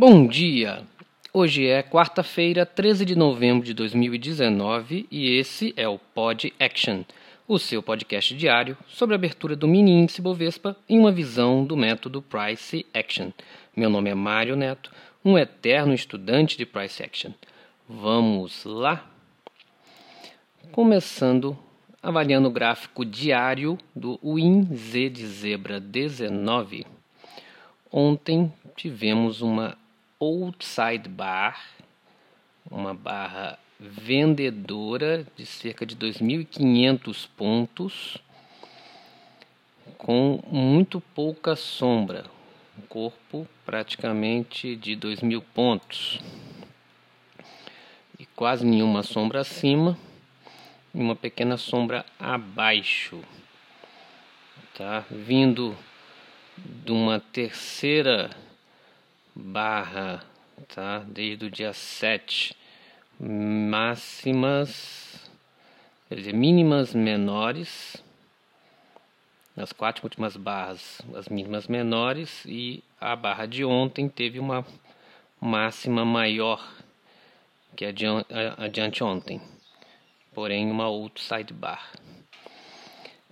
Bom dia! Hoje é quarta-feira, 13 de novembro de 2019 e esse é o Pod Action, o seu podcast diário sobre a abertura do mini índice Bovespa em uma visão do método Price Action. Meu nome é Mário Neto, um eterno estudante de Price Action. Vamos lá? Começando avaliando o gráfico diário do WinZ de zebra 19. Ontem tivemos uma outside bar, uma barra vendedora de cerca de 2.500 pontos, com muito pouca sombra, um corpo praticamente de 2.000 pontos e quase nenhuma sombra acima e uma pequena sombra abaixo, tá? Vindo de uma terceira barra, tá? Desde o dia 7, máximas, quer dizer, mínimas menores, nas quatro últimas barras, as mínimas menores, e a barra de ontem teve uma máxima maior que a de ontem, porém uma outside bar.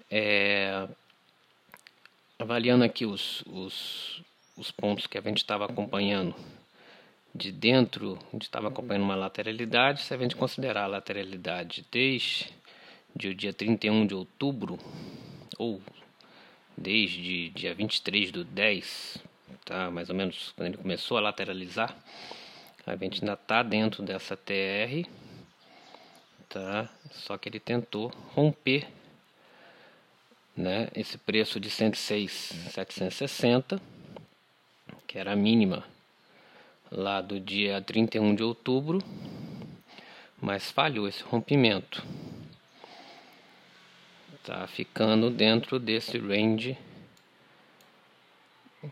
É, avaliando aqui os, os, os pontos que a gente estava acompanhando de dentro, a gente estava acompanhando uma lateralidade, se a gente considerar a lateralidade desde o dia 31 de outubro, ou desde dia 23 do 10, tá? mais ou menos quando ele começou a lateralizar, a gente ainda está dentro dessa TR, tá? só que ele tentou romper né, esse preço de 106,760 que era a mínima lá do dia 31 de outubro, mas falhou esse rompimento. Tá ficando dentro desse range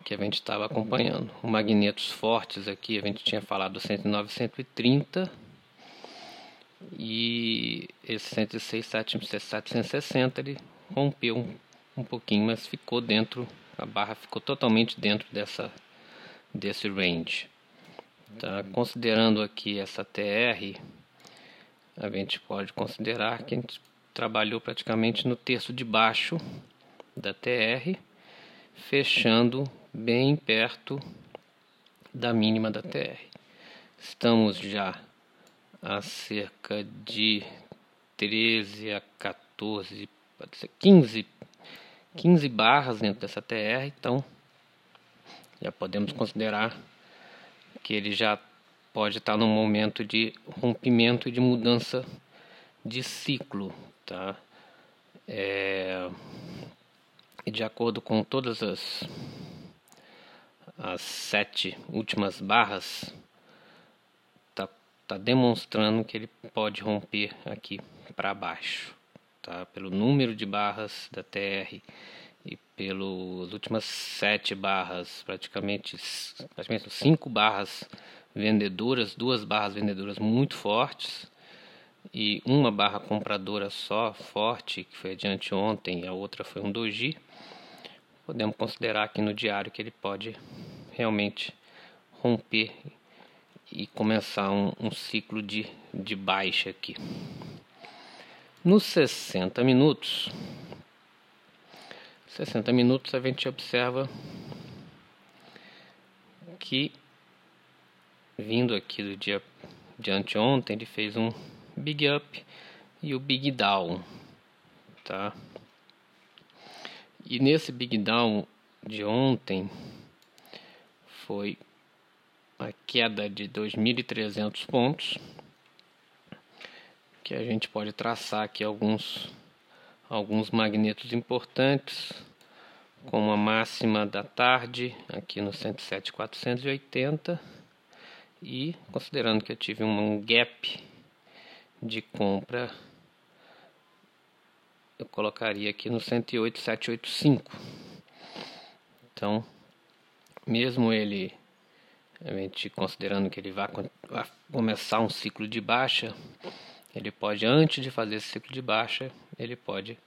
que a gente estava acompanhando. O magnetos fortes aqui, a gente tinha falado 109, 130 e esse 106, 760 ele rompeu um, um pouquinho, mas ficou dentro, a barra ficou totalmente dentro dessa desse range. Tá? Considerando aqui essa TR, a gente pode considerar que a gente trabalhou praticamente no terço de baixo da TR, fechando bem perto da mínima da TR. Estamos já a cerca de 13 a 14, pode ser 15, 15 barras dentro dessa TR, então já podemos considerar que ele já pode estar num momento de rompimento e de mudança de ciclo, tá? É, de acordo com todas as, as sete últimas barras, tá, tá demonstrando que ele pode romper aqui para baixo, tá? Pelo número de barras da TR pelas últimas sete barras, praticamente, praticamente cinco barras vendedoras, duas barras vendedoras muito fortes e uma barra compradora só forte, que foi adiante ontem, a outra foi um doji. Podemos considerar aqui no diário que ele pode realmente romper e começar um, um ciclo de, de baixa aqui. Nos 60 minutos, 60 minutos a gente observa que vindo aqui do dia de anteontem ele fez um big up e o big down, tá? E nesse big down de ontem foi a queda de 2.300 pontos, que a gente pode traçar aqui alguns alguns magnetos importantes, como a máxima da tarde, aqui no 107,480, e considerando que eu tive um gap de compra, eu colocaria aqui no 108,785. Então, mesmo ele, a gente considerando que ele vai começar um ciclo de baixa, ele pode, antes de fazer esse ciclo de baixa, ele pode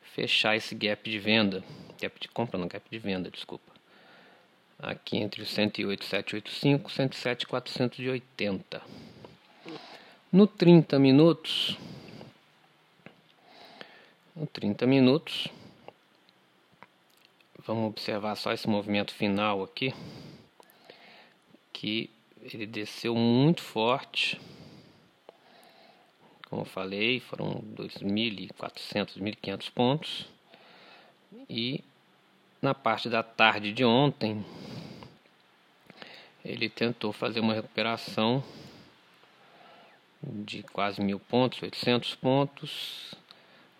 fechar esse gap de venda, gap de compra, não gap de venda, desculpa, aqui entre 108, 785 e 107, 480. No 30 minutos, no 30 minutos, vamos observar só esse movimento final aqui, que ele desceu muito forte. Como eu falei, foram 2.400, 1.500 pontos. E na parte da tarde de ontem, ele tentou fazer uma recuperação de quase mil pontos, 800 pontos,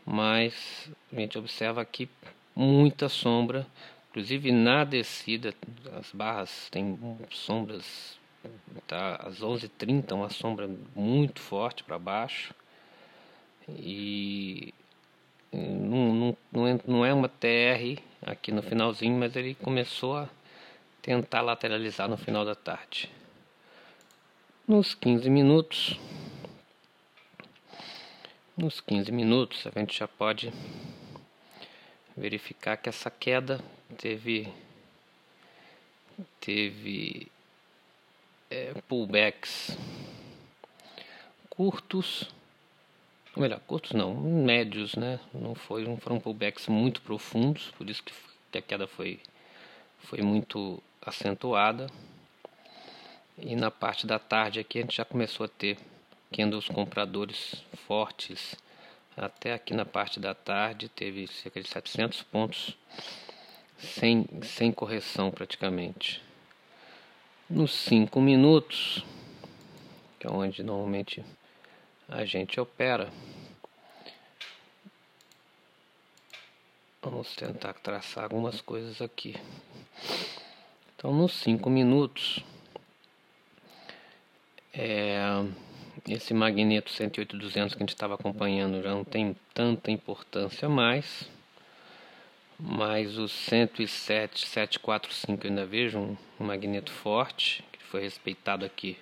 mas a gente observa aqui muita sombra, inclusive na descida, as barras têm sombras, tá? Às 11h30, uma sombra muito forte para baixo, e não, não, não, é, é uma TR aqui no finalzinho, mas ele começou a tentar lateralizar no final da tarde. Nos 15 minutos, nos 15 minutos a gente já pode verificar que essa queda teve teve é, pullbacks curtos, ou melhor, curtos não, médios, né? Não foi, não foram pullbacks muito profundos, por isso que a queda foi foi muito acentuada. E na parte da tarde aqui a gente já começou a ter candles compradores fortes até aqui na parte da tarde teve cerca de 700 pontos sem, sem correção praticamente. Nos 5 minutos, que é onde normalmente a gente opera, vamos tentar traçar algumas coisas aqui. Então, nos 5 minutos, é, esse magneto 108-200 que a gente estava acompanhando já não tem tanta importância mais. Mas o 107-745 ainda vejo um, um magneto forte, que foi respeitado aqui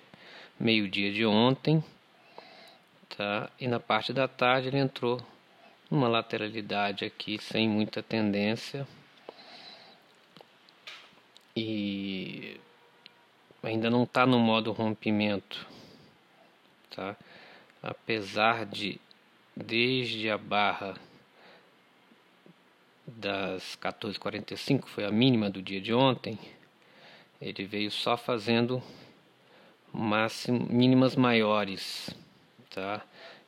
meio-dia de ontem. Tá? E na parte da tarde ele entrou numa lateralidade aqui sem muita tendência. E ainda não está no modo rompimento tá? Apesar de desde a barra das 14h45, foi a mínima do dia de ontem, ele veio só fazendo máximo, mínimas maiores, tá?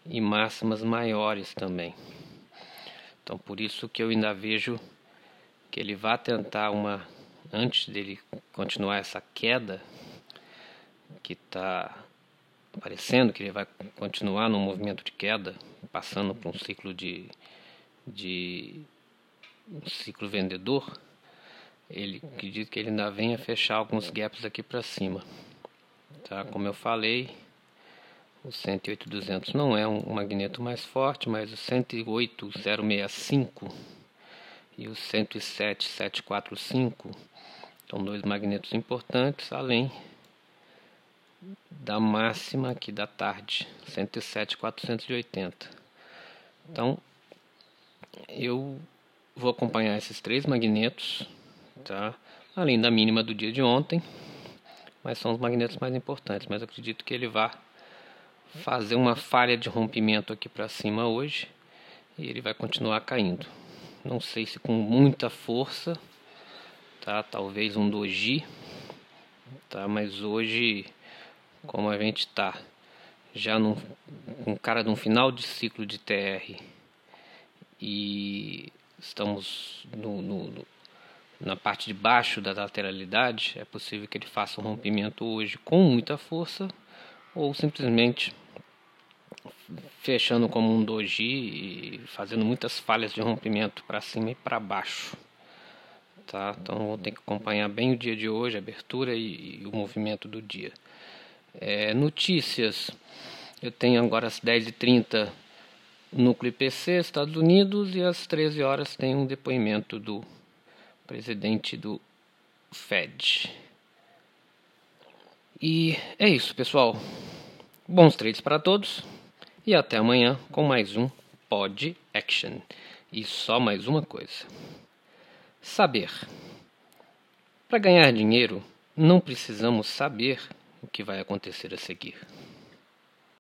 E máximas maiores também. Então por isso que eu ainda vejo que ele vai tentar uma antes dele continuar essa queda que está parecendo que ele vai continuar no movimento de queda, passando por um ciclo de, de um ciclo vendedor, ele acredita que ele ainda venha fechar alguns gaps aqui para cima. Tá? Como eu falei, o 108.200 não é um magneto mais forte, mas o 108.065 e o 107.745 são dois magnetos importantes, além da máxima aqui da tarde, 107,480. Então, eu vou acompanhar esses três magnetos, tá? Além da mínima do dia de ontem, mas são os magnetos mais importantes. Mas acredito que ele vá fazer uma falha de rompimento aqui para cima hoje e ele vai continuar caindo. Não sei se com muita força, tá? Talvez um doji, tá? Mas hoje como a gente está já num um cara de um final de ciclo de TR e estamos no, no, no, na parte de baixo da lateralidade, é possível que ele faça um rompimento hoje com muita força ou simplesmente fechando como um doji e fazendo muitas falhas de rompimento para cima e para baixo. Tá? Então vou ter que acompanhar bem o dia de hoje, a abertura e, e o movimento do dia. É, notícias. Eu tenho agora às 10h30 Núcleo IPC, Estados Unidos, e às 13 horas tem um depoimento do presidente do Fed. E é isso, pessoal. Bons trades para todos e até amanhã com mais um Pod Action. E só mais uma coisa: saber Para ganhar dinheiro, não precisamos saber o que vai acontecer a seguir.